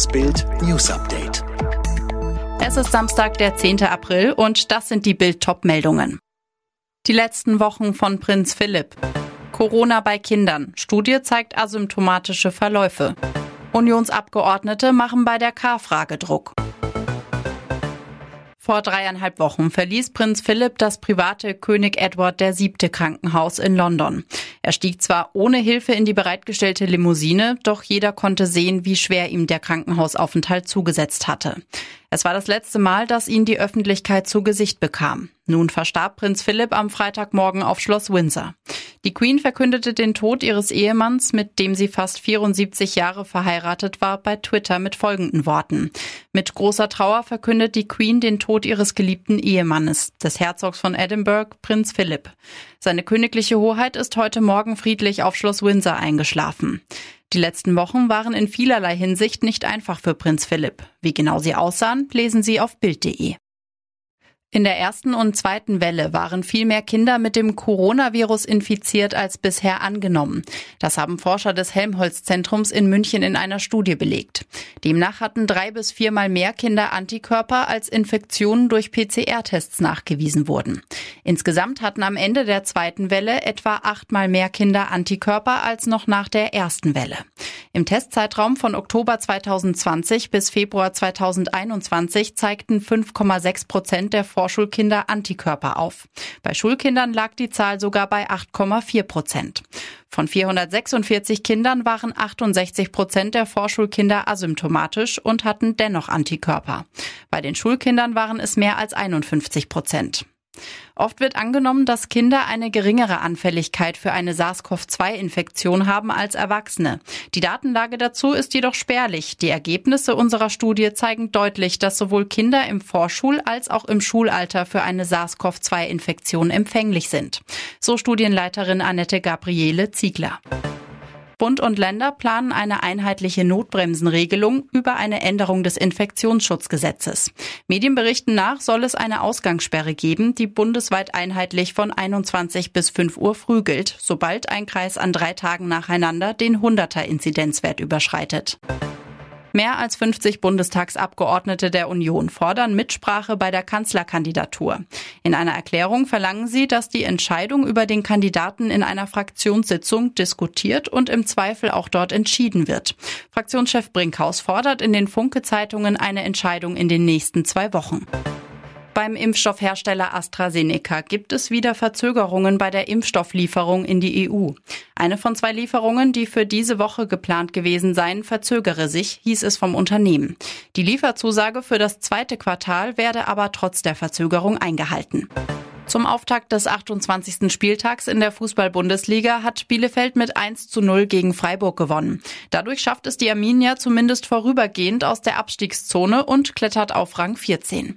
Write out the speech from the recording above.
Das Bild News Update. Es ist Samstag, der 10. April und das sind die Bild top meldungen Die letzten Wochen von Prinz Philipp. Corona bei Kindern. Studie zeigt asymptomatische Verläufe. Unionsabgeordnete machen bei der K-Frage Druck. Vor dreieinhalb Wochen verließ Prinz Philipp das private König Edward VII. Krankenhaus in London. Er stieg zwar ohne Hilfe in die bereitgestellte Limousine, doch jeder konnte sehen, wie schwer ihm der Krankenhausaufenthalt zugesetzt hatte. Es war das letzte Mal, dass ihn die Öffentlichkeit zu Gesicht bekam. Nun verstarb Prinz Philipp am Freitagmorgen auf Schloss Windsor. Die Queen verkündete den Tod ihres Ehemanns, mit dem sie fast 74 Jahre verheiratet war, bei Twitter mit folgenden Worten. Mit großer Trauer verkündet die Queen den Tod ihres geliebten Ehemannes, des Herzogs von Edinburgh, Prinz Philipp. Seine königliche Hoheit ist heute Morgen friedlich auf Schloss Windsor eingeschlafen. Die letzten Wochen waren in vielerlei Hinsicht nicht einfach für Prinz Philipp. Wie genau sie aussahen, lesen Sie auf Bild.de. In der ersten und zweiten Welle waren viel mehr Kinder mit dem Coronavirus infiziert als bisher angenommen. Das haben Forscher des Helmholtz-Zentrums in München in einer Studie belegt. Demnach hatten drei bis viermal mehr Kinder Antikörper, als Infektionen durch PCR-Tests nachgewiesen wurden. Insgesamt hatten am Ende der zweiten Welle etwa achtmal mehr Kinder Antikörper als noch nach der ersten Welle. Im Testzeitraum von Oktober 2020 bis Februar 2021 zeigten 5,6 Prozent der Vorschulkinder Antikörper auf. Bei Schulkindern lag die Zahl sogar bei 8,4 Prozent. Von 446 Kindern waren 68 Prozent der Vorschulkinder asymptomatisch und hatten dennoch Antikörper. Bei den Schulkindern waren es mehr als 51 Prozent. Oft wird angenommen, dass Kinder eine geringere Anfälligkeit für eine SARS-CoV-2-Infektion haben als Erwachsene. Die Datenlage dazu ist jedoch spärlich. Die Ergebnisse unserer Studie zeigen deutlich, dass sowohl Kinder im Vorschul- als auch im Schulalter für eine SARS-CoV-2-Infektion empfänglich sind. So Studienleiterin Annette Gabriele Ziegler. Bund und Länder planen eine einheitliche Notbremsenregelung über eine Änderung des Infektionsschutzgesetzes. Medienberichten nach soll es eine Ausgangssperre geben, die bundesweit einheitlich von 21 bis 5 Uhr früh gilt, sobald ein Kreis an drei Tagen nacheinander den 100er Inzidenzwert überschreitet. Mehr als 50 Bundestagsabgeordnete der Union fordern Mitsprache bei der Kanzlerkandidatur. In einer Erklärung verlangen sie, dass die Entscheidung über den Kandidaten in einer Fraktionssitzung diskutiert und im Zweifel auch dort entschieden wird. Fraktionschef Brinkhaus fordert in den Funke-Zeitungen eine Entscheidung in den nächsten zwei Wochen. Beim Impfstoffhersteller AstraZeneca gibt es wieder Verzögerungen bei der Impfstofflieferung in die EU. Eine von zwei Lieferungen, die für diese Woche geplant gewesen seien, verzögere sich, hieß es vom Unternehmen. Die Lieferzusage für das zweite Quartal werde aber trotz der Verzögerung eingehalten. Zum Auftakt des 28. Spieltags in der Fußball-Bundesliga hat Bielefeld mit 1 zu 0 gegen Freiburg gewonnen. Dadurch schafft es die Arminia zumindest vorübergehend aus der Abstiegszone und klettert auf Rang 14.